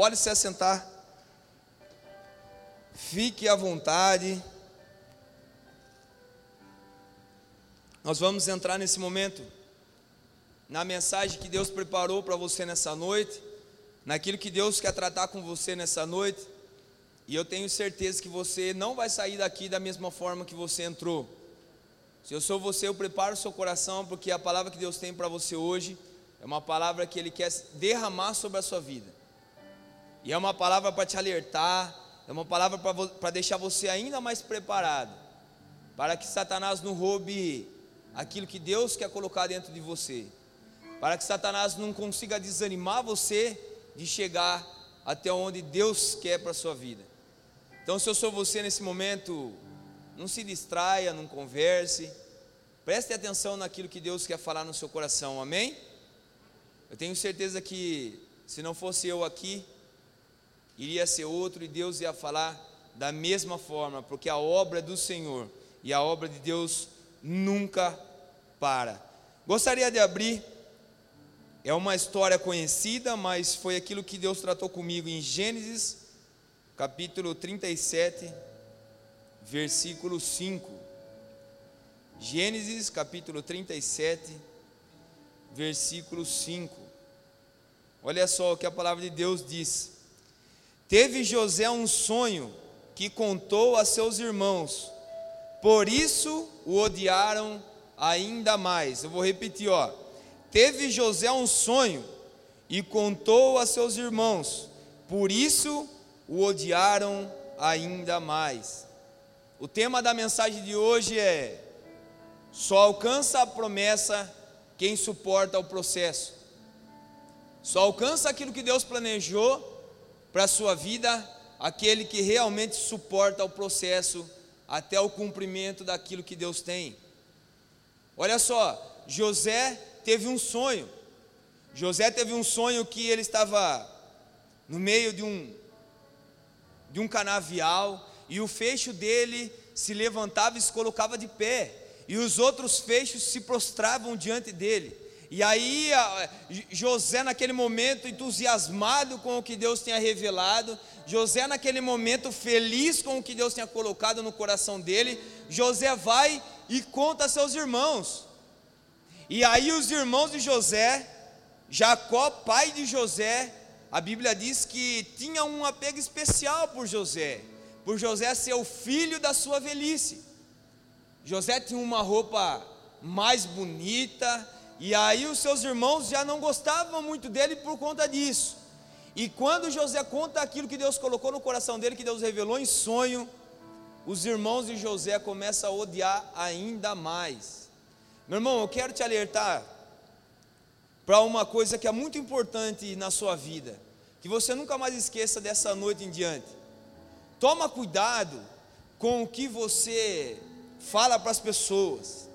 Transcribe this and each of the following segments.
Pode se assentar. Fique à vontade. Nós vamos entrar nesse momento na mensagem que Deus preparou para você nessa noite, naquilo que Deus quer tratar com você nessa noite. E eu tenho certeza que você não vai sair daqui da mesma forma que você entrou. Se eu sou você, eu preparo o seu coração, porque a palavra que Deus tem para você hoje é uma palavra que Ele quer derramar sobre a sua vida. E é uma palavra para te alertar, é uma palavra para deixar você ainda mais preparado, para que Satanás não roube aquilo que Deus quer colocar dentro de você, para que Satanás não consiga desanimar você de chegar até onde Deus quer para a sua vida. Então, se eu sou você nesse momento, não se distraia, não converse, preste atenção naquilo que Deus quer falar no seu coração, amém? Eu tenho certeza que se não fosse eu aqui, iria ser outro e Deus ia falar da mesma forma, porque a obra do Senhor e a obra de Deus nunca para. Gostaria de abrir, é uma história conhecida, mas foi aquilo que Deus tratou comigo em Gênesis, capítulo 37, versículo 5. Gênesis, capítulo 37, versículo 5. Olha só o que a palavra de Deus diz. Teve José um sonho que contou a seus irmãos, por isso o odiaram ainda mais. Eu vou repetir, ó. Teve José um sonho e contou a seus irmãos, por isso o odiaram ainda mais. O tema da mensagem de hoje é: só alcança a promessa quem suporta o processo. Só alcança aquilo que Deus planejou para a sua vida aquele que realmente suporta o processo até o cumprimento daquilo que Deus tem. Olha só, José teve um sonho. José teve um sonho que ele estava no meio de um de um canavial e o fecho dele se levantava e se colocava de pé, e os outros fechos se prostravam diante dele. E aí José naquele momento entusiasmado com o que Deus tinha revelado, José naquele momento feliz com o que Deus tinha colocado no coração dele, José vai e conta a seus irmãos. E aí os irmãos de José, Jacó, pai de José, a Bíblia diz que tinha um apego especial por José, por José ser o filho da sua velhice. José tinha uma roupa mais bonita, e aí os seus irmãos já não gostavam muito dele por conta disso. E quando José conta aquilo que Deus colocou no coração dele, que Deus revelou em sonho, os irmãos de José começam a odiar ainda mais. Meu irmão, eu quero te alertar para uma coisa que é muito importante na sua vida, que você nunca mais esqueça dessa noite em diante. Toma cuidado com o que você fala para as pessoas.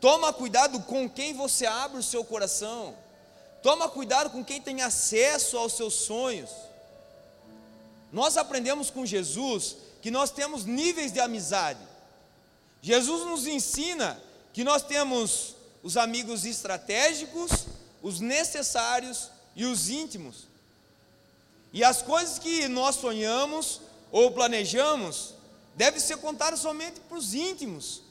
Toma cuidado com quem você abre o seu coração. Toma cuidado com quem tem acesso aos seus sonhos. Nós aprendemos com Jesus que nós temos níveis de amizade. Jesus nos ensina que nós temos os amigos estratégicos, os necessários e os íntimos. E as coisas que nós sonhamos ou planejamos devem ser contadas somente para os íntimos,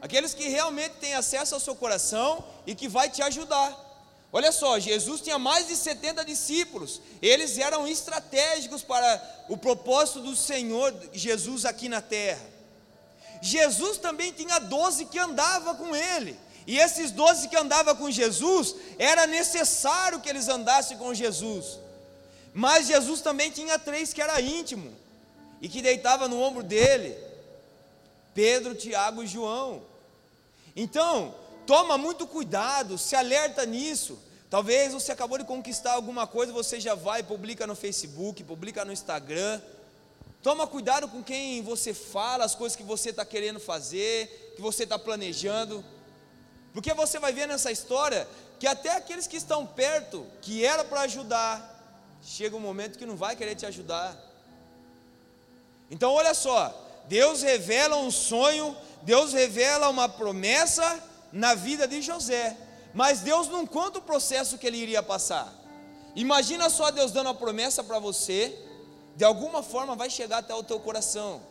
aqueles que realmente têm acesso ao seu coração e que vai te ajudar. Olha só, Jesus tinha mais de 70 discípulos, eles eram estratégicos para o propósito do Senhor Jesus aqui na terra. Jesus também tinha 12 que andava com ele, e esses 12 que andavam com Jesus, era necessário que eles andassem com Jesus. Mas Jesus também tinha três que era íntimo e que deitava no ombro dele: Pedro, Tiago e João. Então, toma muito cuidado, se alerta nisso. Talvez você acabou de conquistar alguma coisa, você já vai, publica no Facebook, publica no Instagram. Toma cuidado com quem você fala, as coisas que você está querendo fazer, que você está planejando. Porque você vai ver nessa história que até aqueles que estão perto, que era para ajudar, chega um momento que não vai querer te ajudar. Então olha só, Deus revela um sonho, Deus revela uma promessa na vida de José, mas Deus não conta o processo que ele iria passar. Imagina só Deus dando a promessa para você, de alguma forma vai chegar até o teu coração.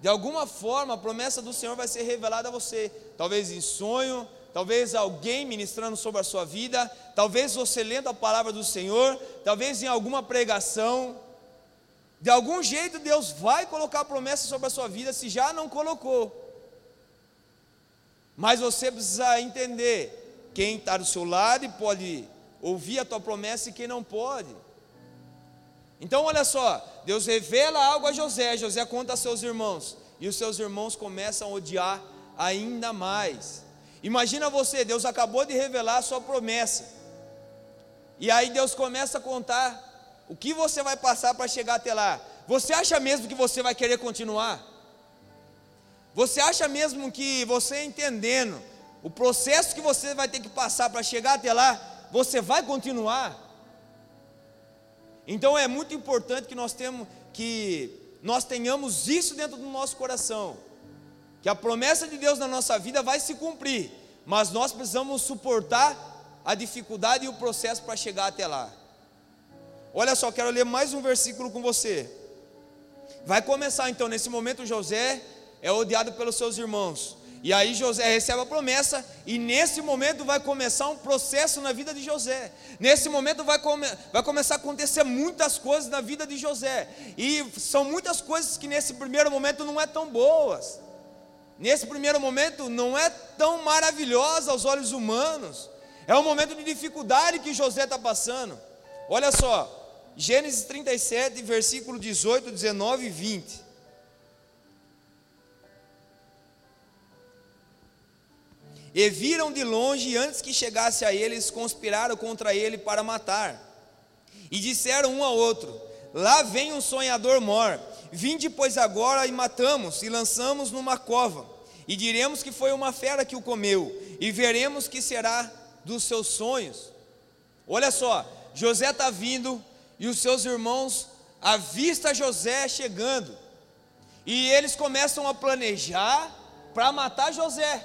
De alguma forma, a promessa do Senhor vai ser revelada a você, talvez em sonho, talvez alguém ministrando sobre a sua vida, talvez você lendo a palavra do Senhor, talvez em alguma pregação. De algum jeito Deus vai colocar promessa sobre a sua vida, se já não colocou. Mas você precisa entender quem está do seu lado e pode ouvir a tua promessa e quem não pode. Então olha só, Deus revela algo a José, José conta a seus irmãos, e os seus irmãos começam a odiar ainda mais. Imagina você, Deus acabou de revelar a sua promessa. E aí Deus começa a contar o que você vai passar para chegar até lá. Você acha mesmo que você vai querer continuar? Você acha mesmo que você entendendo o processo que você vai ter que passar para chegar até lá, você vai continuar? Então é muito importante que nós temos que nós tenhamos isso dentro do nosso coração que a promessa de Deus na nossa vida vai se cumprir, mas nós precisamos suportar a dificuldade e o processo para chegar até lá. Olha só, quero ler mais um versículo com você. Vai começar então, nesse momento, José é odiado pelos seus irmãos. E aí José recebe a promessa, e nesse momento vai começar um processo na vida de José. Nesse momento vai, come, vai começar a acontecer muitas coisas na vida de José. E são muitas coisas que nesse primeiro momento não é tão boas nesse primeiro momento, não é tão maravilhosa aos olhos humanos. É um momento de dificuldade que José está passando. Olha só, Gênesis 37, versículo 18, 19 e 20. E viram de longe, e antes que chegasse a eles, conspiraram contra ele para matar. E disseram um ao outro: Lá vem um sonhador mor. Vinde, pois, agora e matamos, e lançamos numa cova, e diremos que foi uma fera que o comeu, e veremos que será dos seus sonhos. Olha só, José está vindo, e os seus irmãos avistam José chegando, e eles começam a planejar para matar José.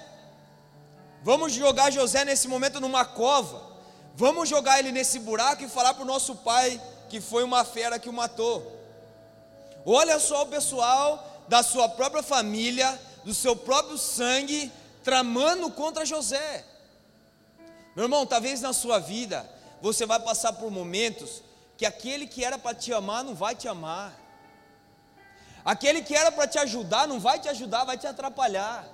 Vamos jogar José nesse momento numa cova, vamos jogar ele nesse buraco e falar para o nosso pai que foi uma fera que o matou. Olha só o pessoal da sua própria família, do seu próprio sangue, tramando contra José. Meu irmão, talvez na sua vida você vai passar por momentos que aquele que era para te amar não vai te amar. Aquele que era para te ajudar não vai te ajudar, vai te atrapalhar.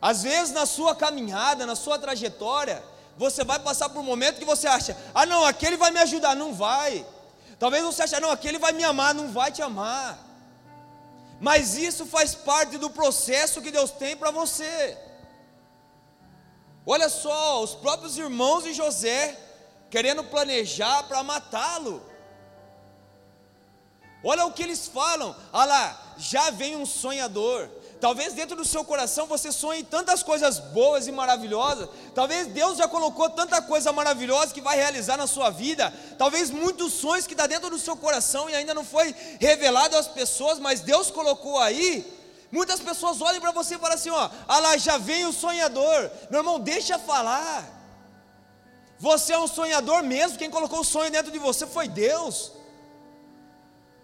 Às vezes na sua caminhada, na sua trajetória, você vai passar por um momento que você acha: "Ah, não, aquele vai me ajudar", não vai. Talvez você ache, não, aquele vai me amar, não vai te amar. Mas isso faz parte do processo que Deus tem para você. Olha só, os próprios irmãos de José querendo planejar para matá-lo. Olha o que eles falam. Olha lá, já vem um sonhador. Talvez dentro do seu coração você sonhe tantas coisas boas e maravilhosas. Talvez Deus já colocou tanta coisa maravilhosa que vai realizar na sua vida. Talvez muitos sonhos que está dentro do seu coração e ainda não foi revelado às pessoas, mas Deus colocou aí. Muitas pessoas olham para você e falam assim: ó, ah lá já vem o sonhador. Meu irmão, deixa falar. Você é um sonhador mesmo. Quem colocou o sonho dentro de você foi Deus.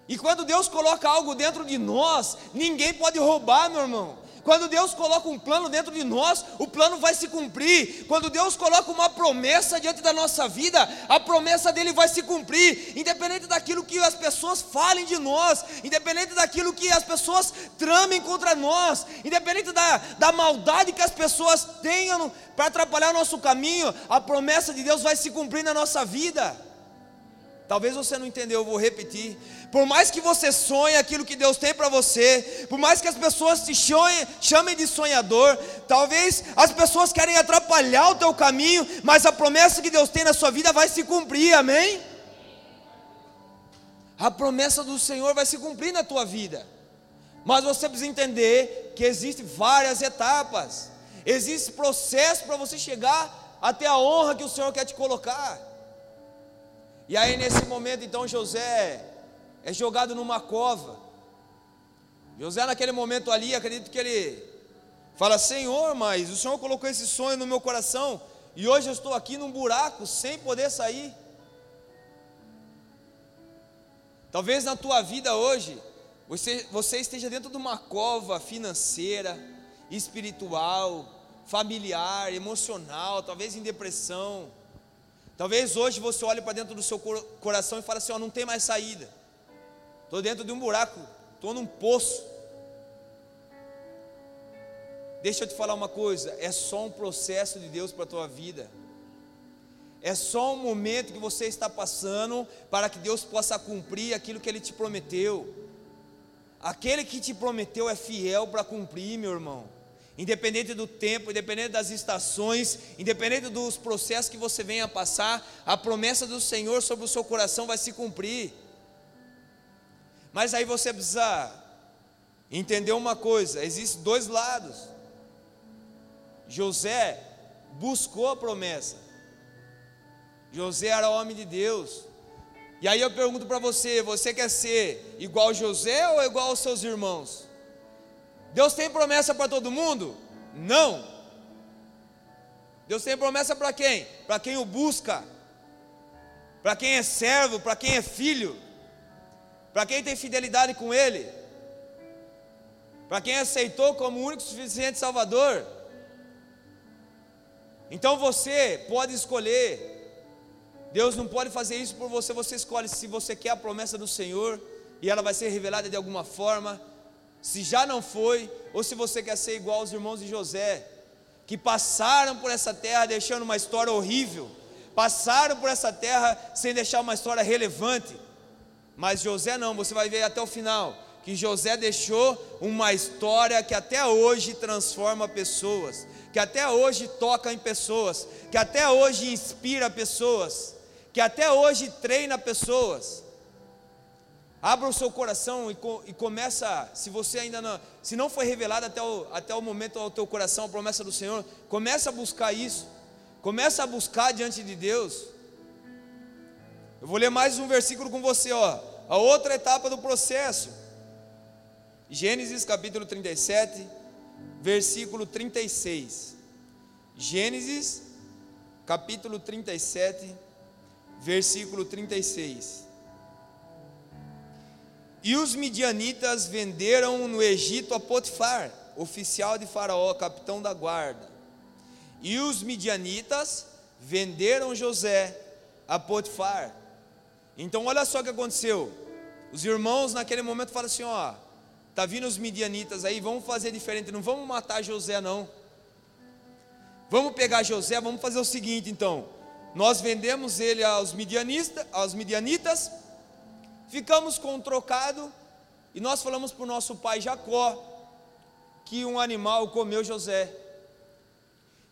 E quando Deus coloca algo dentro de nós, ninguém pode roubar, meu irmão. Quando Deus coloca um plano dentro de nós, o plano vai se cumprir. Quando Deus coloca uma promessa diante da nossa vida, a promessa dele vai se cumprir, independente daquilo que as pessoas falem de nós, independente daquilo que as pessoas tramem contra nós, independente da, da maldade que as pessoas tenham para atrapalhar o nosso caminho, a promessa de Deus vai se cumprir na nossa vida. Talvez você não entendeu, eu vou repetir. Por mais que você sonhe aquilo que Deus tem para você, por mais que as pessoas te chamem, de sonhador, talvez as pessoas querem atrapalhar o teu caminho, mas a promessa que Deus tem na sua vida vai se cumprir, amém? A promessa do Senhor vai se cumprir na tua vida. Mas você precisa entender que existem várias etapas. Existe processo para você chegar até a honra que o Senhor quer te colocar. E aí nesse momento então José é jogado numa cova. José naquele momento ali, acredito que ele fala: Senhor, mas o Senhor colocou esse sonho no meu coração e hoje eu estou aqui num buraco sem poder sair. Talvez na tua vida hoje você, você esteja dentro de uma cova financeira, espiritual, familiar, emocional, talvez em depressão. Talvez hoje você olhe para dentro do seu coração e fale assim: não tem mais saída. Estou dentro de um buraco, estou num poço. Deixa eu te falar uma coisa: é só um processo de Deus para a tua vida. É só um momento que você está passando para que Deus possa cumprir aquilo que Ele te prometeu. Aquele que te prometeu é fiel para cumprir, meu irmão. Independente do tempo, independente das estações, independente dos processos que você venha a passar, a promessa do Senhor sobre o seu coração vai se cumprir. Mas aí você precisa entender uma coisa: existem dois lados. José buscou a promessa. José era homem de Deus. E aí eu pergunto para você: você quer ser igual José ou igual aos seus irmãos? Deus tem promessa para todo mundo? Não. Deus tem promessa para quem? Para quem o busca, para quem é servo, para quem é filho, para quem tem fidelidade com Ele, para quem aceitou como único suficiente Salvador. Então você pode escolher Deus não pode fazer isso por você, você escolhe se você quer a promessa do Senhor e ela vai ser revelada de alguma forma, se já não foi, ou se você quer ser igual aos irmãos de José, que passaram por essa terra deixando uma história horrível, passaram por essa terra sem deixar uma história relevante, mas José não, você vai ver até o final, que José deixou uma história que até hoje transforma pessoas, que até hoje toca em pessoas, que até hoje inspira pessoas que até hoje treina pessoas. Abra o seu coração e, e, começa, se você ainda não, se não foi revelado até o, até o momento ao teu coração a promessa do Senhor, começa a buscar isso. Começa a buscar diante de Deus. Eu vou ler mais um versículo com você, ó. A outra etapa do processo. Gênesis capítulo 37, versículo 36. Gênesis capítulo 37, versículo 36. E os midianitas venderam no Egito a Potifar, oficial de Faraó, capitão da guarda. E os midianitas venderam José a Potifar. Então olha só o que aconteceu. Os irmãos naquele momento falam assim: ó, tá vindo os midianitas aí, vamos fazer diferente, não vamos matar José não. Vamos pegar José, vamos fazer o seguinte então nós vendemos ele aos midianistas, aos midianitas, ficamos com um trocado e nós falamos para o nosso pai Jacó que um animal comeu José.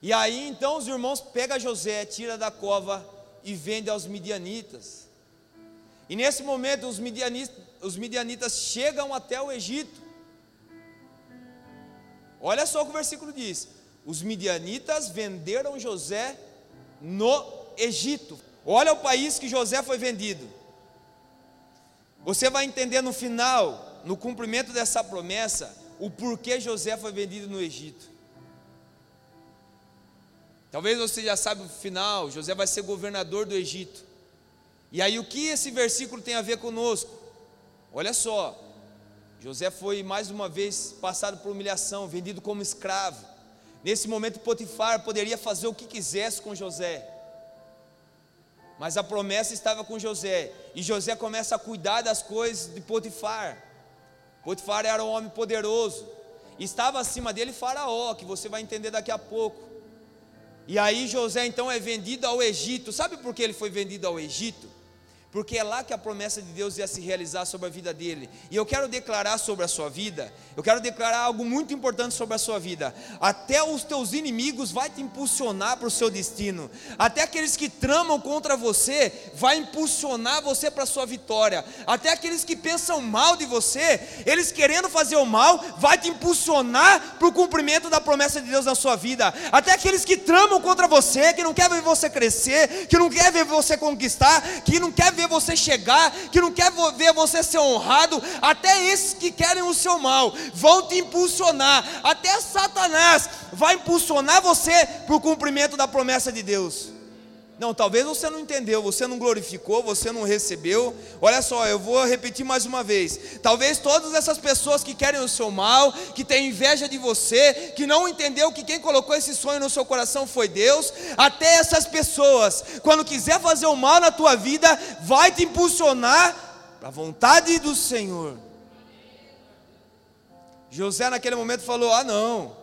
E aí então os irmãos pegam José, tira da cova e vende aos midianitas. E nesse momento os midianitas, os midianitas chegam até o Egito. Olha só o que o versículo diz: os midianitas venderam José no Egito. Olha o país que José foi vendido. Você vai entender no final, no cumprimento dessa promessa, o porquê José foi vendido no Egito. Talvez você já saiba o final, José vai ser governador do Egito. E aí o que esse versículo tem a ver conosco? Olha só, José foi mais uma vez passado por humilhação, vendido como escravo. Nesse momento Potifar poderia fazer o que quisesse com José. Mas a promessa estava com José. E José começa a cuidar das coisas de Potifar. Potifar era um homem poderoso. Estava acima dele Faraó, que você vai entender daqui a pouco. E aí José então é vendido ao Egito. Sabe por que ele foi vendido ao Egito? Porque é lá que a promessa de Deus ia se realizar sobre a vida dele. E eu quero declarar sobre a sua vida, eu quero declarar algo muito importante sobre a sua vida. Até os teus inimigos vai te impulsionar para o seu destino. Até aqueles que tramam contra você vai impulsionar você para a sua vitória. Até aqueles que pensam mal de você, eles querendo fazer o mal, vai te impulsionar para o cumprimento da promessa de Deus na sua vida. Até aqueles que tramam contra você, que não quer ver você crescer, que não quer ver você conquistar, que não quer ver você chegar, que não quer ver você ser honrado, até esses que querem o seu mal vão te impulsionar, até Satanás vai impulsionar você para o cumprimento da promessa de Deus. Não, talvez você não entendeu, você não glorificou, você não recebeu. Olha só, eu vou repetir mais uma vez. Talvez todas essas pessoas que querem o seu mal, que têm inveja de você, que não entendeu que quem colocou esse sonho no seu coração foi Deus, até essas pessoas, quando quiser fazer o mal na tua vida, vai te impulsionar para a vontade do Senhor. José naquele momento falou: "Ah, não.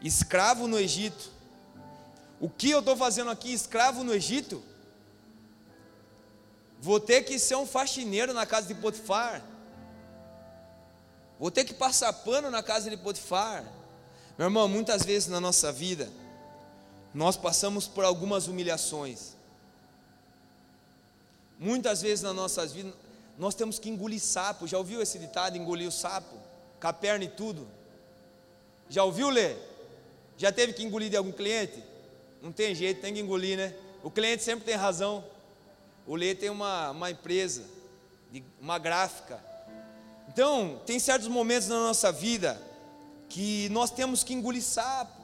Escravo no Egito o que eu estou fazendo aqui, escravo no Egito? Vou ter que ser um faxineiro na casa de Potifar. Vou ter que passar pano na casa de Potifar. Meu irmão, muitas vezes na nossa vida, nós passamos por algumas humilhações. Muitas vezes na nossas vidas, nós temos que engolir sapo. Já ouviu esse ditado, engolir o sapo? Com a perna e tudo. Já ouviu, Lê? Já teve que engolir de algum cliente? Não tem jeito, tem que engolir, né? O cliente sempre tem razão. O Lê tem uma, uma empresa, uma gráfica. Então, tem certos momentos na nossa vida que nós temos que engolir sapo.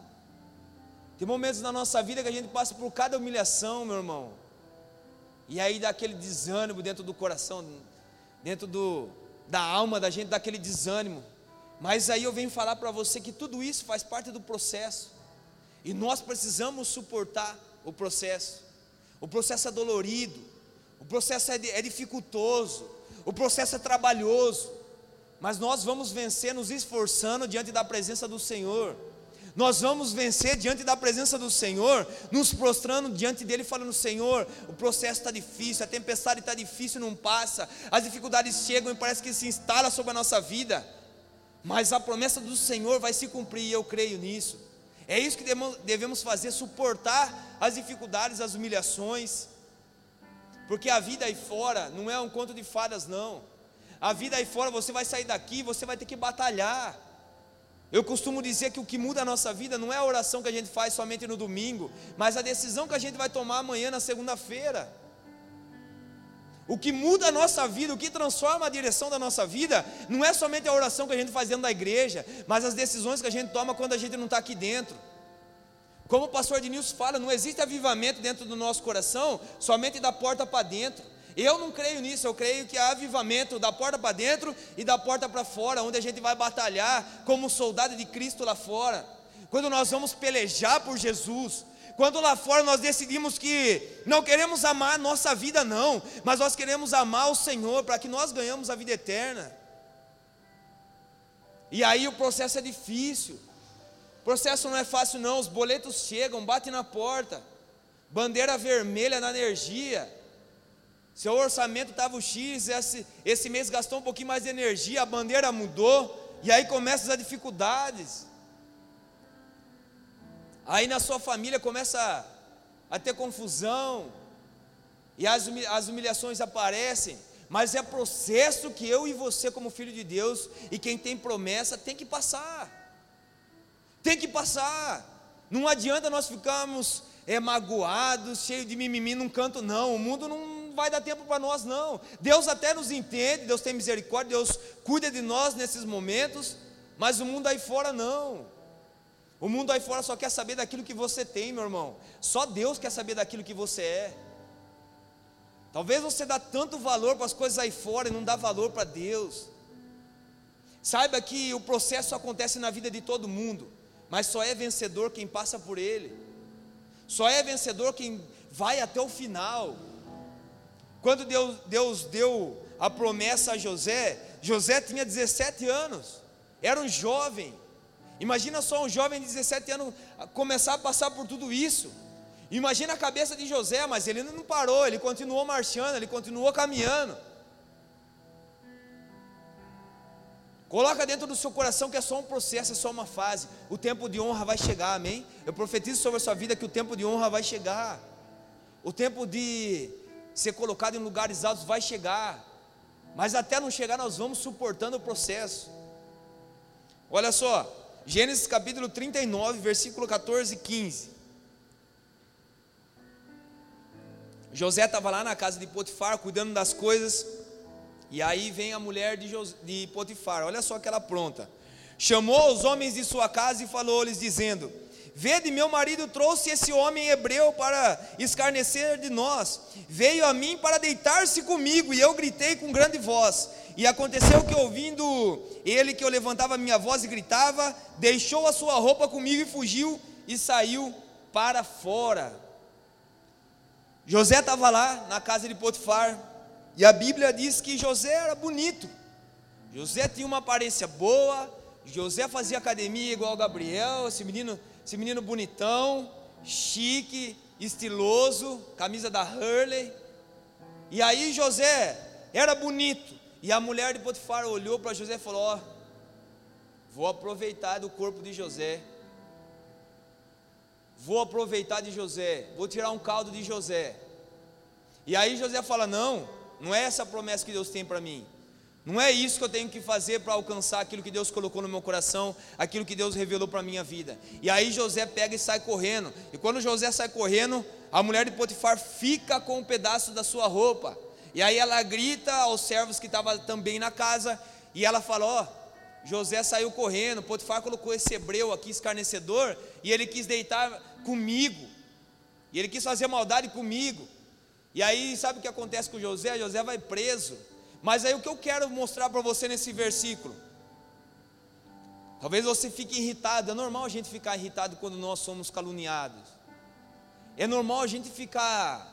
Tem momentos na nossa vida que a gente passa por cada humilhação, meu irmão. E aí dá aquele desânimo dentro do coração, dentro do, da alma da gente, dá aquele desânimo. Mas aí eu venho falar para você que tudo isso faz parte do processo. E nós precisamos suportar o processo. O processo é dolorido, o processo é, é dificultoso, o processo é trabalhoso, mas nós vamos vencer nos esforçando diante da presença do Senhor. Nós vamos vencer diante da presença do Senhor, nos prostrando diante dele, falando: Senhor, o processo está difícil, a tempestade está difícil, não passa, as dificuldades chegam e parece que se instala sobre a nossa vida, mas a promessa do Senhor vai se cumprir e eu creio nisso. É isso que devemos fazer, suportar as dificuldades, as humilhações, porque a vida aí fora não é um conto de fadas, não. A vida aí fora, você vai sair daqui, você vai ter que batalhar. Eu costumo dizer que o que muda a nossa vida não é a oração que a gente faz somente no domingo, mas a decisão que a gente vai tomar amanhã na segunda-feira. O que muda a nossa vida, o que transforma a direção da nossa vida, não é somente a oração que a gente faz dentro da igreja, mas as decisões que a gente toma quando a gente não está aqui dentro. Como o pastor Denilson fala, não existe avivamento dentro do nosso coração somente da porta para dentro. Eu não creio nisso, eu creio que há avivamento da porta para dentro e da porta para fora, onde a gente vai batalhar como soldado de Cristo lá fora. Quando nós vamos pelejar por Jesus, quando lá fora nós decidimos que não queremos amar a nossa vida, não, mas nós queremos amar o Senhor para que nós ganhamos a vida eterna. E aí o processo é difícil. O processo não é fácil, não. Os boletos chegam, batem na porta, bandeira vermelha na energia. Seu orçamento estava o X, esse, esse mês gastou um pouquinho mais de energia, a bandeira mudou, e aí começam as dificuldades. Aí na sua família começa a, ter confusão, e as, humilhações aparecem, mas é processo que eu e você, como filho de Deus, e quem tem promessa, tem que passar. Tem que passar. Não adianta nós ficarmos é, magoados, cheios de mimimi num canto, não. O mundo não vai dar tempo para nós, não. Deus até nos entende, Deus tem misericórdia, Deus cuida de nós nesses momentos, mas o mundo aí fora não. O mundo aí fora só quer saber daquilo que você tem, meu irmão. Só Deus quer saber daquilo que você é. Talvez você dá tanto valor para as coisas aí fora e não dá valor para Deus. Saiba que o processo acontece na vida de todo mundo, mas só é vencedor quem passa por ele. Só é vencedor quem vai até o final. Quando Deus, Deus deu a promessa a José, José tinha 17 anos, era um jovem. Imagina só um jovem de 17 anos começar a passar por tudo isso. Imagina a cabeça de José, mas ele não parou, ele continuou marchando, ele continuou caminhando. Coloca dentro do seu coração que é só um processo, é só uma fase. O tempo de honra vai chegar, amém? Eu profetizo sobre a sua vida que o tempo de honra vai chegar. O tempo de ser colocado em lugares altos vai chegar. Mas até não chegar, nós vamos suportando o processo. Olha só, Gênesis capítulo 39, versículo 14 e 15. José estava lá na casa de Potifar, cuidando das coisas, e aí vem a mulher de, José, de Potifar, olha só que ela pronta. Chamou os homens de sua casa e falou-lhes, dizendo: Vede, meu marido trouxe esse homem hebreu para escarnecer de nós. Veio a mim para deitar-se comigo, e eu gritei com grande voz. E aconteceu que, ouvindo ele que eu levantava a minha voz e gritava, deixou a sua roupa comigo e fugiu e saiu para fora. José estava lá na casa de Potifar, e a Bíblia diz que José era bonito. José tinha uma aparência boa, José fazia academia igual Gabriel, esse menino esse menino bonitão, chique, estiloso, camisa da Hurley. E aí José era bonito. E a mulher de Potifar olhou para José e falou: Ó, vou aproveitar do corpo de José. Vou aproveitar de José. Vou tirar um caldo de José. E aí José fala: Não, não é essa a promessa que Deus tem para mim. Não é isso que eu tenho que fazer para alcançar aquilo que Deus colocou no meu coração, aquilo que Deus revelou para a minha vida. E aí José pega e sai correndo. E quando José sai correndo, a mulher de Potifar fica com um pedaço da sua roupa. E aí ela grita aos servos que estavam também na casa, e ela fala: Ó, oh, José saiu correndo, Potifar colocou esse hebreu aqui, escarnecedor, e ele quis deitar comigo, e ele quis fazer maldade comigo. E aí, sabe o que acontece com José? José vai preso. Mas aí o que eu quero mostrar para você nesse versículo? Talvez você fique irritado, é normal a gente ficar irritado quando nós somos caluniados. É normal a gente ficar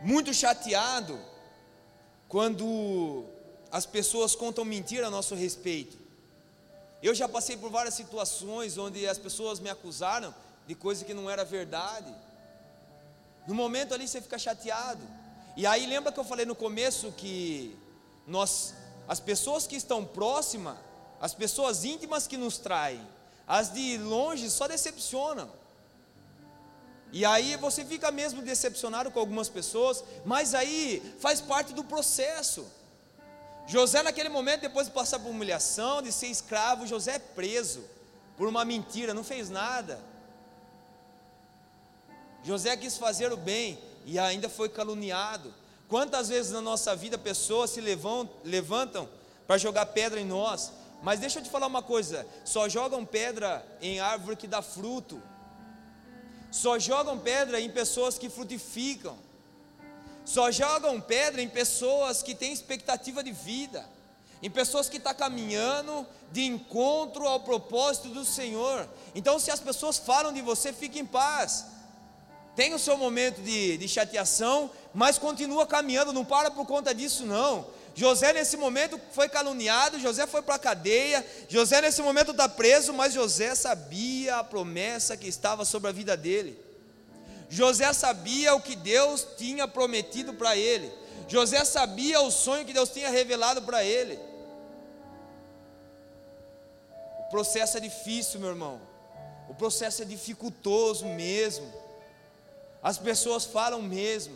muito chateado quando as pessoas contam mentira a nosso respeito. Eu já passei por várias situações onde as pessoas me acusaram de coisa que não era verdade. No momento ali você fica chateado. E aí lembra que eu falei no começo que nós, as pessoas que estão próximas, as pessoas íntimas que nos traem, as de longe só decepcionam. E aí você fica mesmo decepcionado com algumas pessoas, mas aí faz parte do processo. José, naquele momento, depois de passar por humilhação, de ser escravo, José é preso por uma mentira, não fez nada. José quis fazer o bem, e ainda foi caluniado. Quantas vezes na nossa vida pessoas se levantam, levantam para jogar pedra em nós, mas deixa eu te falar uma coisa: só jogam pedra em árvore que dá fruto, só jogam pedra em pessoas que frutificam, só jogam pedra em pessoas que têm expectativa de vida, em pessoas que estão tá caminhando de encontro ao propósito do Senhor. Então, se as pessoas falam de você, fique em paz tem o seu momento de, de chateação, mas continua caminhando, não para por conta disso, não. José nesse momento foi caluniado, José foi para a cadeia, José nesse momento está preso, mas José sabia a promessa que estava sobre a vida dele. José sabia o que Deus tinha prometido para ele. José sabia o sonho que Deus tinha revelado para ele. O processo é difícil, meu irmão. O processo é dificultoso mesmo. As pessoas falam mesmo.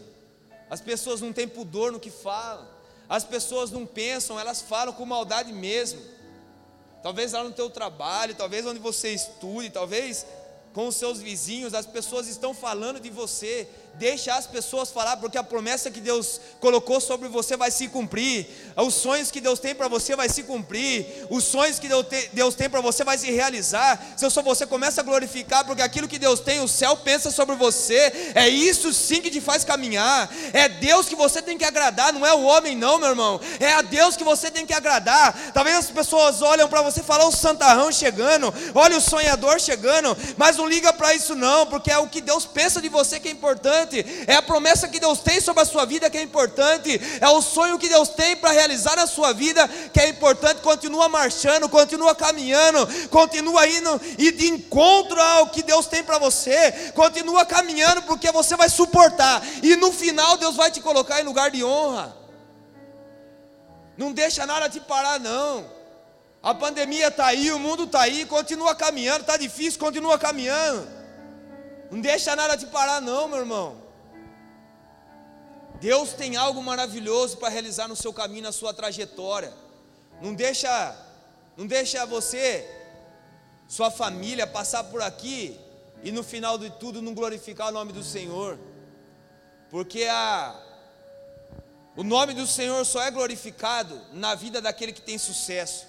As pessoas não têm pudor no que falam. As pessoas não pensam, elas falam com maldade mesmo. Talvez lá no teu trabalho, talvez onde você estude, talvez com os seus vizinhos, as pessoas estão falando de você, Deixa as pessoas falar, porque a promessa que Deus colocou sobre você vai se cumprir. Os sonhos que Deus tem para você vai se cumprir. Os sonhos que Deus tem para você vai se realizar. Se eu sou você, começa a glorificar, porque aquilo que Deus tem, o céu pensa sobre você. É isso sim que te faz caminhar. É Deus que você tem que agradar, não é o homem, não, meu irmão. É a Deus que você tem que agradar. Talvez as pessoas olham para você e falam o santarrão chegando, olha o sonhador chegando, mas não liga para isso, não, porque é o que Deus pensa de você que é importante importante, é a promessa que Deus tem sobre a sua vida que é importante, é o sonho que Deus tem para realizar na sua vida que é importante. Continua marchando, continua caminhando, continua indo e de encontro ao que Deus tem para você, continua caminhando porque você vai suportar e no final Deus vai te colocar em lugar de honra. Não deixa nada te parar, não. A pandemia está aí, o mundo está aí, continua caminhando, está difícil, continua caminhando. Não deixa nada te parar, não, meu irmão. Deus tem algo maravilhoso para realizar no seu caminho, na sua trajetória. Não deixa, não deixa você, sua família passar por aqui e no final de tudo não glorificar o nome do Senhor. Porque a o nome do Senhor só é glorificado na vida daquele que tem sucesso.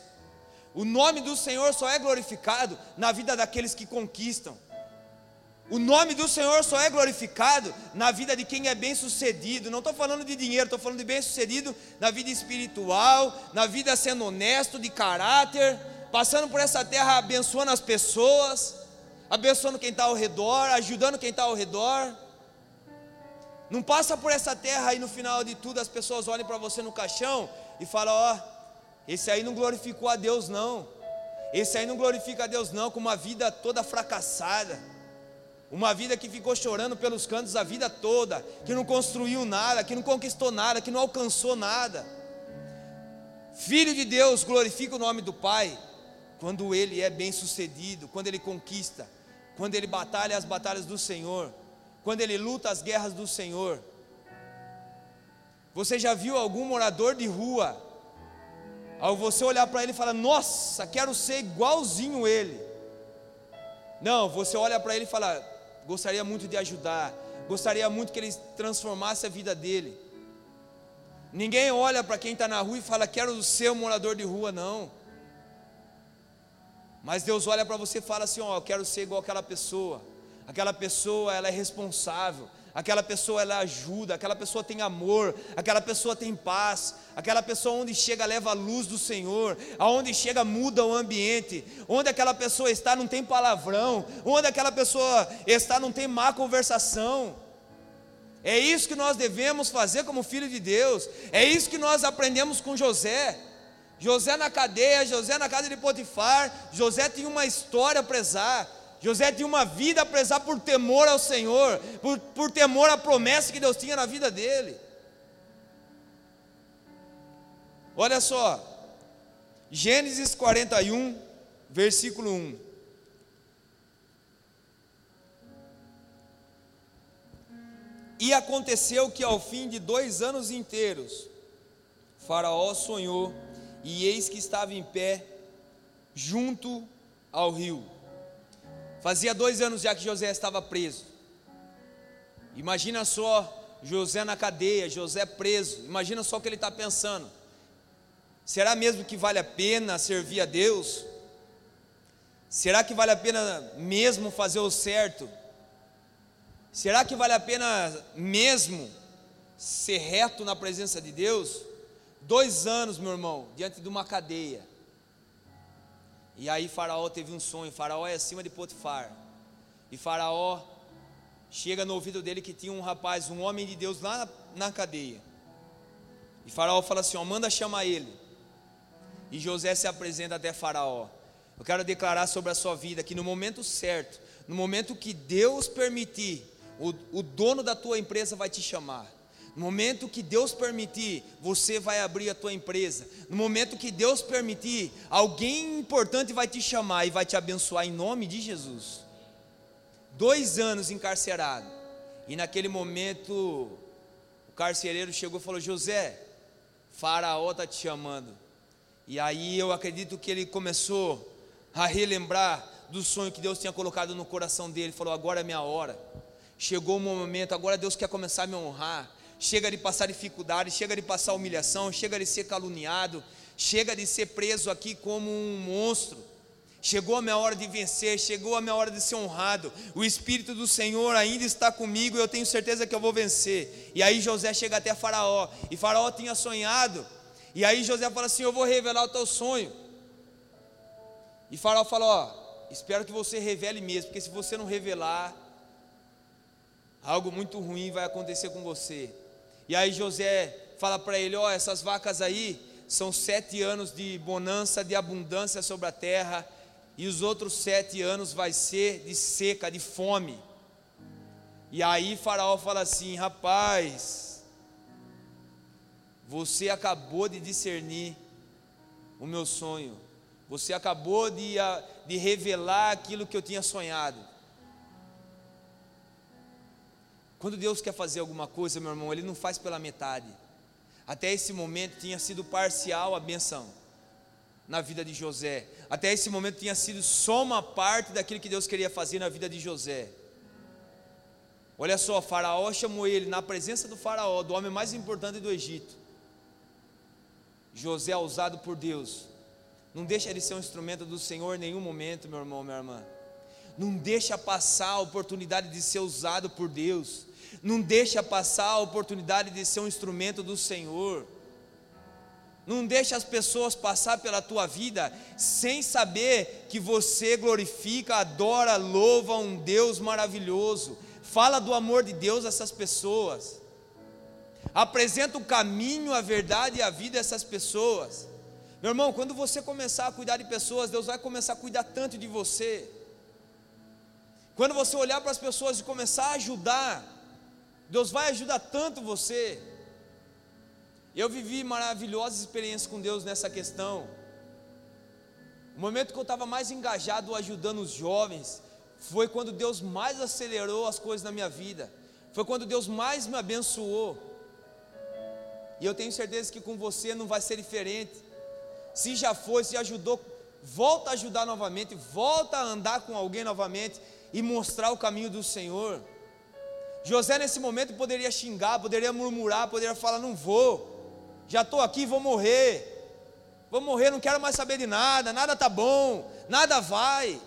O nome do Senhor só é glorificado na vida daqueles que conquistam. O nome do Senhor só é glorificado na vida de quem é bem sucedido. Não estou falando de dinheiro, estou falando de bem sucedido na vida espiritual, na vida sendo honesto, de caráter, passando por essa terra abençoando as pessoas, abençoando quem está ao redor, ajudando quem está ao redor. Não passa por essa terra e no final de tudo as pessoas olhem para você no caixão e falam: Ó, oh, esse aí não glorificou a Deus, não. Esse aí não glorifica a Deus, não, com uma vida toda fracassada. Uma vida que ficou chorando pelos cantos a vida toda, que não construiu nada, que não conquistou nada, que não alcançou nada. Filho de Deus glorifica o nome do Pai quando ele é bem sucedido, quando ele conquista, quando ele batalha as batalhas do Senhor quando ele luta as guerras do Senhor. Você já viu algum morador de rua, ao você olhar para ele e falar: Nossa, quero ser igualzinho ele? Não, você olha para ele e fala: Gostaria muito de ajudar, gostaria muito que ele transformasse a vida dele. Ninguém olha para quem está na rua e fala: Quero ser um morador de rua, não. Mas Deus olha para você e fala assim: Ó, oh, eu quero ser igual aquela pessoa aquela pessoa ela é responsável, aquela pessoa ela ajuda, aquela pessoa tem amor, aquela pessoa tem paz, aquela pessoa onde chega leva a luz do Senhor, aonde chega muda o ambiente, onde aquela pessoa está não tem palavrão, onde aquela pessoa está não tem má conversação. É isso que nós devemos fazer como filho de Deus. É isso que nós aprendemos com José. José na cadeia, José na casa de Potifar, José tinha uma história a prezar. José tinha uma vida a prezar por temor ao Senhor, por, por temor à promessa que Deus tinha na vida dele. Olha só, Gênesis 41, versículo 1. E aconteceu que ao fim de dois anos inteiros, Faraó sonhou, e eis que estava em pé junto ao rio. Fazia dois anos já que José estava preso. Imagina só José na cadeia, José preso. Imagina só o que ele está pensando. Será mesmo que vale a pena servir a Deus? Será que vale a pena mesmo fazer o certo? Será que vale a pena mesmo ser reto na presença de Deus? Dois anos, meu irmão, diante de uma cadeia. E aí Faraó teve um sonho. Faraó é acima de Potifar. E Faraó chega no ouvido dele que tinha um rapaz, um homem de Deus lá na, cadeia. E Faraó fala assim: ó, manda chamar ele. E José se apresenta até Faraó. Eu quero declarar sobre a sua vida que no momento certo, no momento que Deus permitir, o, o dono da tua empresa vai te chamar. No momento que Deus permitir, você vai abrir a tua empresa. No momento que Deus permitir, alguém importante vai te chamar e vai te abençoar em nome de Jesus. Dois anos encarcerado. E naquele momento, o carcereiro chegou e falou: José, Faraó está te chamando. E aí eu acredito que ele começou a relembrar do sonho que Deus tinha colocado no coração dele. Falou: agora é minha hora. Chegou o momento, agora Deus quer começar a me honrar chega de passar dificuldade, chega de passar humilhação, chega de ser caluniado, chega de ser preso aqui como um monstro. Chegou a minha hora de vencer, chegou a minha hora de ser honrado. O Espírito do Senhor ainda está comigo e eu tenho certeza que eu vou vencer. E aí José chega até Faraó, e Faraó tinha sonhado. E aí José fala assim: Eu vou revelar o teu sonho. E Faraó fala: Ó, espero que você revele mesmo, porque se você não revelar, algo muito ruim vai acontecer com você. E aí José fala para ele: Ó, oh, essas vacas aí são sete anos de bonança, de abundância sobre a terra, e os outros sete anos vai ser de seca, de fome. E aí Faraó fala assim: rapaz, você acabou de discernir o meu sonho, você acabou de, de revelar aquilo que eu tinha sonhado. Quando Deus quer fazer alguma coisa, meu irmão, Ele não faz pela metade. Até esse momento tinha sido parcial a benção na vida de José. Até esse momento tinha sido só uma parte daquilo que Deus queria fazer na vida de José. Olha só, Faraó chamou ele na presença do Faraó, do homem mais importante do Egito. José, usado por Deus, Não deixa ele ser um instrumento do Senhor em nenhum momento, meu irmão, minha irmã. Não deixa passar a oportunidade de ser usado por Deus. Não deixa passar a oportunidade de ser um instrumento do Senhor. Não deixa as pessoas passar pela tua vida sem saber que você glorifica, adora, louva um Deus maravilhoso. Fala do amor de Deus a essas pessoas. Apresenta o caminho, a verdade e a vida a essas pessoas. Meu irmão, quando você começar a cuidar de pessoas, Deus vai começar a cuidar tanto de você. Quando você olhar para as pessoas e começar a ajudar, Deus vai ajudar tanto você. Eu vivi maravilhosas experiências com Deus nessa questão. O momento que eu estava mais engajado ajudando os jovens foi quando Deus mais acelerou as coisas na minha vida. Foi quando Deus mais me abençoou. E eu tenho certeza que com você não vai ser diferente. Se já foi, se ajudou, volta a ajudar novamente, volta a andar com alguém novamente e mostrar o caminho do Senhor. José nesse momento poderia xingar, poderia murmurar, poderia falar: não vou já estou aqui, vou morrer. Vou morrer, não quero mais saber de nada, nada está bom, nada vai.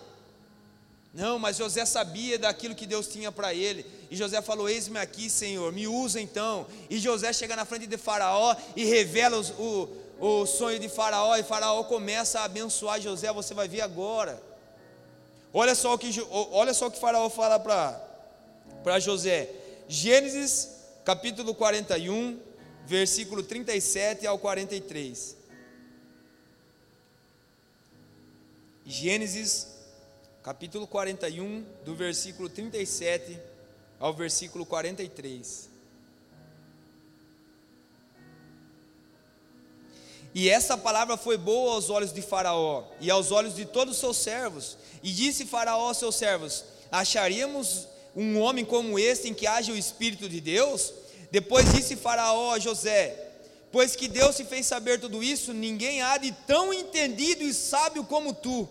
Não, mas José sabia daquilo que Deus tinha para ele. E José falou: Eis-me aqui, Senhor, me usa então. E José chega na frente de Faraó e revela os, o, o sonho de Faraó. E Faraó começa a abençoar José. Você vai ver agora. Olha só o que, olha só o que Faraó fala para José. Gênesis capítulo 41, versículo 37 ao 43. Gênesis, capítulo 41, do versículo 37 ao versículo 43. E essa palavra foi boa aos olhos de Faraó e aos olhos de todos os seus servos. E disse Faraó aos seus servos: Acharíamos um homem como este em que haja o Espírito de Deus? Depois disse Faraó a José: Pois que Deus se fez saber tudo isso, ninguém há de tão entendido e sábio como tu.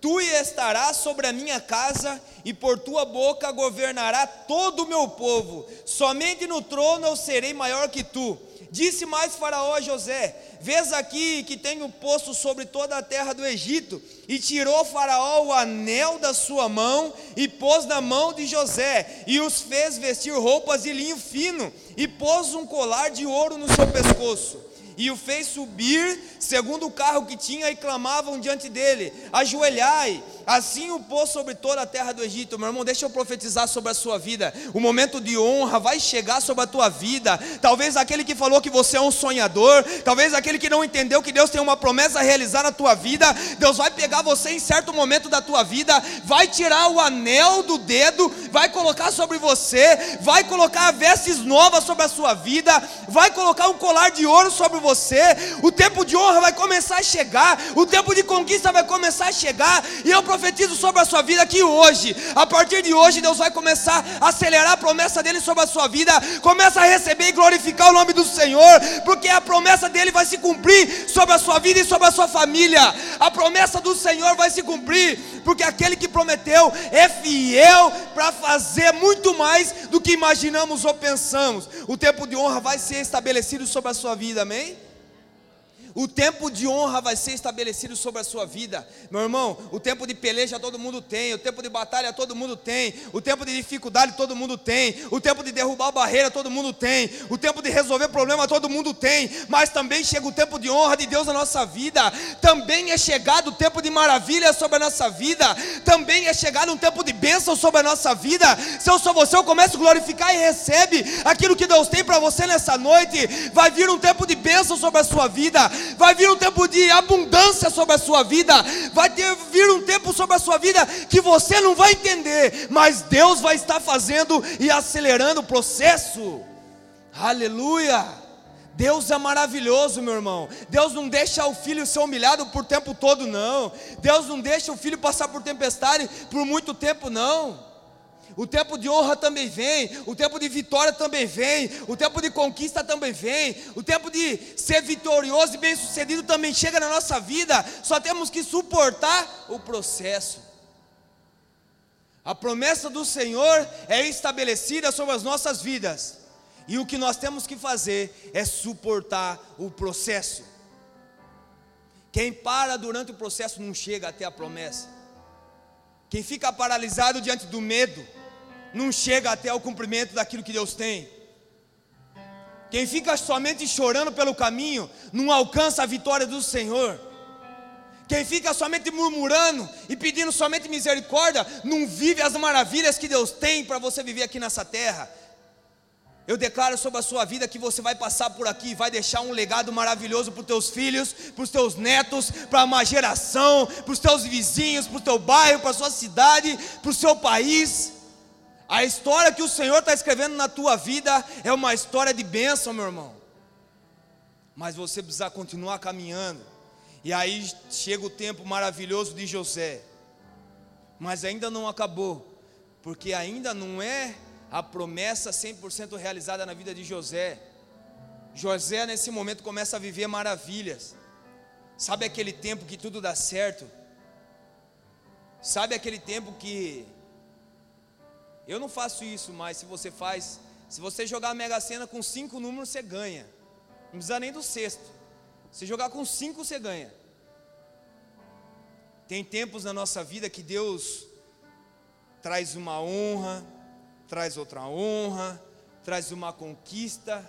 Tu estarás sobre a minha casa, e por tua boca governará todo o meu povo. Somente no trono eu serei maior que tu. Disse mais Faraó a José: Vês aqui que tenho posto sobre toda a terra do Egito. E tirou Faraó o anel da sua mão e pôs na mão de José, e os fez vestir roupas de linho fino, e pôs um colar de ouro no seu pescoço e o fez subir segundo o carro que tinha e clamavam diante dele: Ajoelhai. Assim o pôs sobre toda a terra do Egito. Meu irmão, deixa eu profetizar sobre a sua vida. O momento de honra vai chegar sobre a tua vida. Talvez aquele que falou que você é um sonhador, talvez aquele que não entendeu que Deus tem uma promessa a realizar na tua vida, Deus vai pegar você em certo momento da tua vida, vai tirar o anel do dedo, vai colocar sobre você, vai colocar vestes novas sobre a sua vida, vai colocar um colar de ouro sobre você. O tempo de honra vai começar a chegar, o tempo de conquista vai começar a chegar, e eu profetizo sobre a sua vida que hoje, a partir de hoje, Deus vai começar a acelerar a promessa dele sobre a sua vida. Começa a receber e glorificar o nome do Senhor, porque a promessa dele vai se cumprir sobre a sua vida e sobre a sua família. A promessa do Senhor vai se cumprir, porque aquele que prometeu é fiel para fazer muito mais do que imaginamos ou pensamos. O tempo de honra vai ser estabelecido sobre a sua vida, amém? O tempo de honra vai ser estabelecido sobre a sua vida, meu irmão. O tempo de peleja todo mundo tem, o tempo de batalha todo mundo tem, o tempo de dificuldade todo mundo tem, o tempo de derrubar barreira todo mundo tem, o tempo de resolver problema todo mundo tem, mas também chega o tempo de honra de Deus na nossa vida, também é chegado o tempo de maravilha sobre a nossa vida, também é chegado um tempo de bênção sobre a nossa vida. Se eu sou você, eu começo a glorificar e recebe aquilo que Deus tem para você nessa noite. Vai vir um tempo de bênção sobre a sua vida vai vir um tempo de abundância sobre a sua vida, vai ter, vir um tempo sobre a sua vida que você não vai entender, mas Deus vai estar fazendo e acelerando o processo. Aleluia! Deus é maravilhoso, meu irmão. Deus não deixa o filho ser humilhado por tempo todo, não. Deus não deixa o filho passar por tempestade por muito tempo, não. O tempo de honra também vem, o tempo de vitória também vem, o tempo de conquista também vem, o tempo de ser vitorioso e bem-sucedido também chega na nossa vida. Só temos que suportar o processo. A promessa do Senhor é estabelecida sobre as nossas vidas, e o que nós temos que fazer é suportar o processo. Quem para durante o processo não chega até a promessa. Quem fica paralisado diante do medo não chega até o cumprimento daquilo que Deus tem. Quem fica somente chorando pelo caminho não alcança a vitória do Senhor. Quem fica somente murmurando e pedindo somente misericórdia, não vive as maravilhas que Deus tem para você viver aqui nessa terra. Eu declaro sobre a sua vida que você vai passar por aqui, vai deixar um legado maravilhoso para os teus filhos, para os teus netos, para uma geração, para os teus vizinhos, para o teu bairro, para a sua cidade, para o seu país. A história que o Senhor está escrevendo na tua vida é uma história de bênção, meu irmão. Mas você precisa continuar caminhando. E aí chega o tempo maravilhoso de José. Mas ainda não acabou, porque ainda não é a promessa 100% realizada na vida de José. José, nesse momento, começa a viver maravilhas. Sabe aquele tempo que tudo dá certo? Sabe aquele tempo que eu não faço isso, mas se você faz, se você jogar a Mega Sena com cinco números, você ganha. Não precisa nem do sexto. Se jogar com cinco, você ganha. Tem tempos na nossa vida que Deus traz uma honra, traz outra honra, traz uma conquista,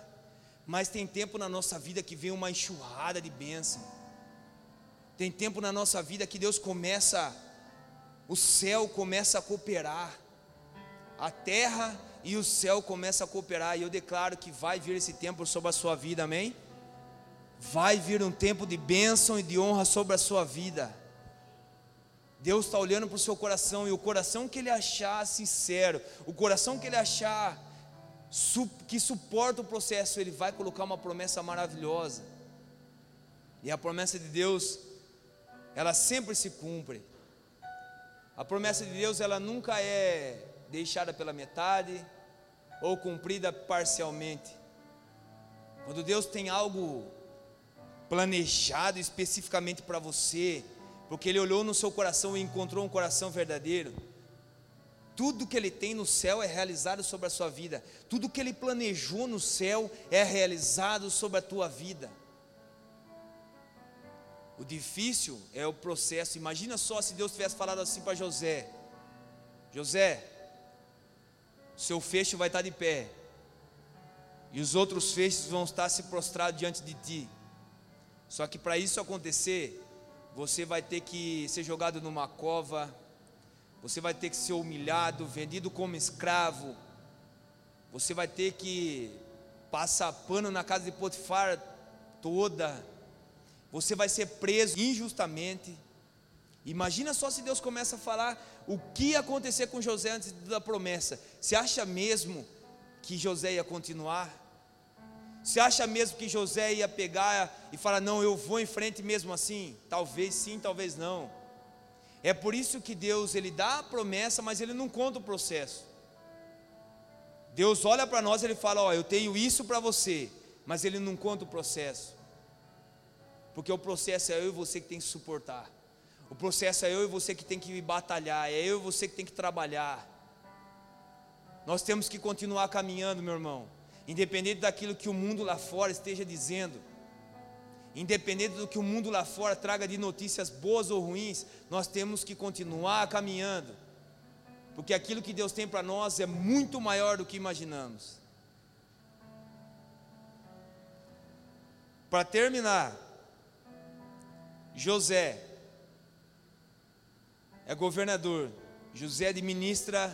mas tem tempo na nossa vida que vem uma enxurrada de bênção. Tem tempo na nossa vida que Deus começa, o céu começa a cooperar a terra e o céu começam a cooperar, e eu declaro que vai vir esse tempo sobre a sua vida, amém? Vai vir um tempo de bênção e de honra sobre a sua vida. Deus está olhando para o seu coração, e o coração que ele achar sincero, o coração que ele achar que suporta o processo, ele vai colocar uma promessa maravilhosa. E a promessa de Deus, ela sempre se cumpre. A promessa de Deus, ela nunca é deixada pela metade ou cumprida parcialmente. Quando Deus tem algo planejado especificamente para você, porque Ele olhou no seu coração e encontrou um coração verdadeiro, tudo que Ele tem no céu é realizado sobre a sua vida, tudo que Ele planejou no céu é realizado sobre a tua vida. O difícil é o processo. Imagina só se Deus tivesse falado assim para José: José, seu fecho vai estar de pé, e os outros feixes vão estar se prostrados diante de ti. Só que para isso acontecer, você vai ter que ser jogado numa cova, você vai ter que ser humilhado, vendido como escravo, você vai ter que passar pano na casa de Potifar toda, você vai ser preso injustamente. Imagina só se Deus começa a falar o que ia acontecer com José antes da promessa. Você acha mesmo que José ia continuar? Você acha mesmo que José ia pegar e falar: Não, eu vou em frente mesmo assim? Talvez sim, talvez não. É por isso que Deus ele dá a promessa, mas ele não conta o processo. Deus olha para nós e ele fala: Ó, eu tenho isso para você, mas ele não conta o processo, porque o processo é eu e você que tem que suportar. O processo é eu e você que tem que batalhar, é eu e você que tem que trabalhar. Nós temos que continuar caminhando, meu irmão, independente daquilo que o mundo lá fora esteja dizendo, independente do que o mundo lá fora traga de notícias boas ou ruins, nós temos que continuar caminhando, porque aquilo que Deus tem para nós é muito maior do que imaginamos. Para terminar, José, é governador, José administra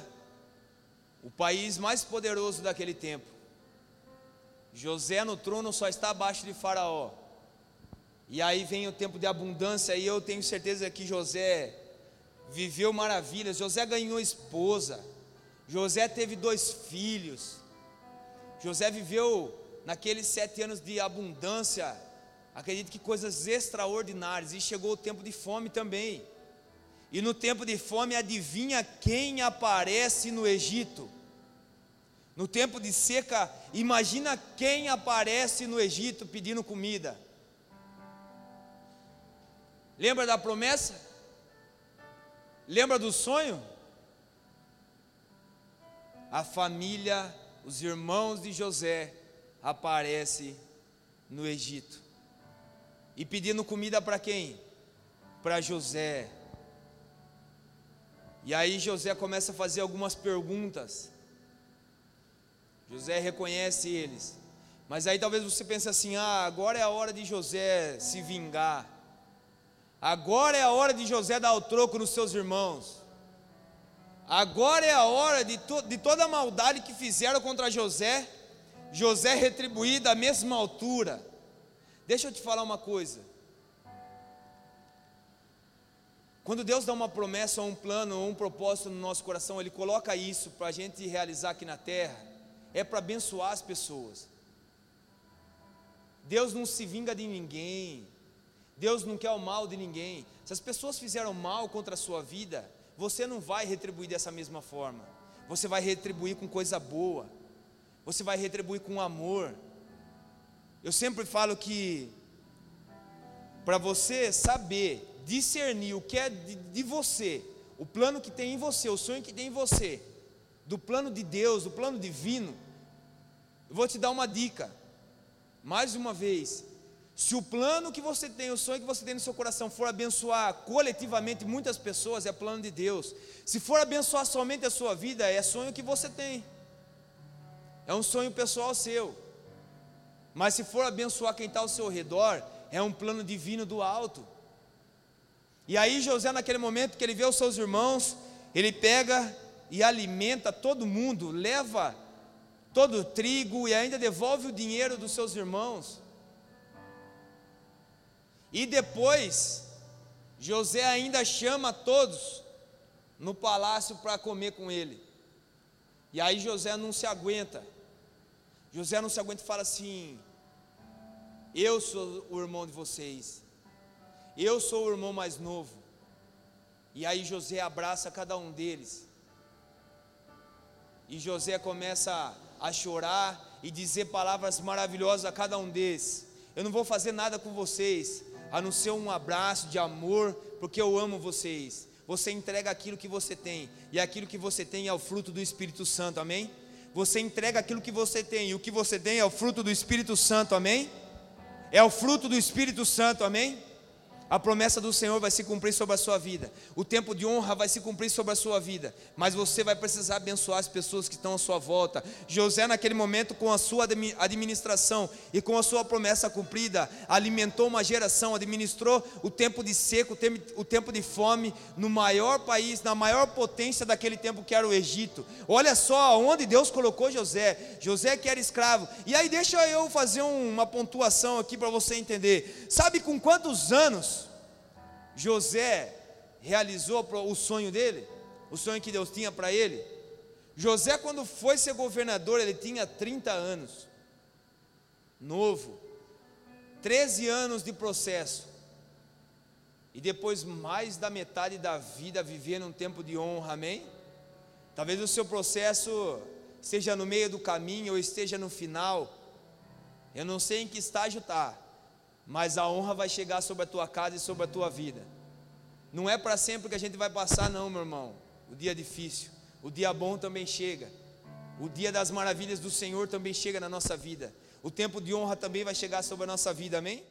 o país mais poderoso daquele tempo. José no trono só está abaixo de Faraó. E aí vem o tempo de abundância, e eu tenho certeza que José viveu maravilhas. José ganhou esposa, José teve dois filhos. José viveu naqueles sete anos de abundância, acredito que coisas extraordinárias, e chegou o tempo de fome também. E no tempo de fome, adivinha quem aparece no Egito? No tempo de seca, imagina quem aparece no Egito pedindo comida. Lembra da promessa? Lembra do sonho? A família, os irmãos de José aparece no Egito. e pedindo comida para quem? Para José. E aí José começa a fazer algumas perguntas. José reconhece eles. Mas aí talvez você pense assim: ah, agora é a hora de José se vingar. Agora é a hora de José dar o troco nos seus irmãos. Agora é a hora de, to de toda a maldade que fizeram contra José, José retribuir da mesma altura. Deixa eu te falar uma coisa. Quando Deus dá uma promessa ou um plano ou um propósito no nosso coração, Ele coloca isso para a gente realizar aqui na terra, é para abençoar as pessoas. Deus não se vinga de ninguém, Deus não quer o mal de ninguém. Se as pessoas fizeram mal contra a sua vida, você não vai retribuir dessa mesma forma, você vai retribuir com coisa boa, você vai retribuir com amor. Eu sempre falo que para você saber discernir o que é de, de, você, o plano que tem em você, o sonho que tem em você, do plano de Deus, do plano divino, eu vou te dar uma dica. Mais uma vez, se o plano que você tem, o sonho que você tem no seu coração for abençoar coletivamente muitas pessoas, é plano de Deus. Se for abençoar somente a sua vida, é sonho que você tem. É um sonho pessoal seu. Mas se for abençoar quem está ao seu redor, é um plano divino do alto. E aí José, naquele momento que ele vê os seus irmãos, ele pega e alimenta todo mundo, leva todo o trigo e ainda devolve o dinheiro dos seus irmãos. E depois, José ainda chama todos no palácio para comer com ele. E aí José não se aguenta. José não se aguenta e fala assim: Eu sou o irmão de vocês. Eu sou o irmão mais novo. E aí José abraça cada um deles. E José começa a chorar e dizer palavras maravilhosas a cada um deles. Eu não vou fazer nada com vocês, a não ser um abraço de amor, porque eu amo vocês. Você entrega aquilo que você tem, e aquilo que você tem é o fruto do Espírito Santo, amém? Você entrega aquilo que você tem, e o que você tem é o fruto do Espírito Santo, amém? É o fruto do Espírito Santo, amém? A promessa do Senhor vai se cumprir sobre a sua vida. O tempo de honra vai se cumprir sobre a sua vida. Mas você vai precisar abençoar as pessoas que estão à sua volta. José, naquele momento, com a sua administração e com a sua promessa cumprida, alimentou uma geração, administrou o tempo de seco, o tempo de fome, no maior país, na maior potência daquele tempo que era o Egito. Olha só onde Deus colocou José. José que era escravo. E aí, deixa eu fazer uma pontuação aqui para você entender. Sabe com quantos anos? José realizou o sonho dele, o sonho que Deus tinha para ele. José, quando foi ser governador, ele tinha 30 anos, novo, 13 anos de processo, e depois mais da metade da vida vivendo um tempo de honra, amém? Talvez o seu processo esteja no meio do caminho ou esteja no final, eu não sei em que estágio está, mas a honra vai chegar sobre a tua casa e sobre a tua vida. Não é para sempre que a gente vai passar, não, meu irmão. O dia difícil, o dia bom também chega. O dia das maravilhas do Senhor também chega na nossa vida. O tempo de honra também vai chegar sobre a nossa vida, amém?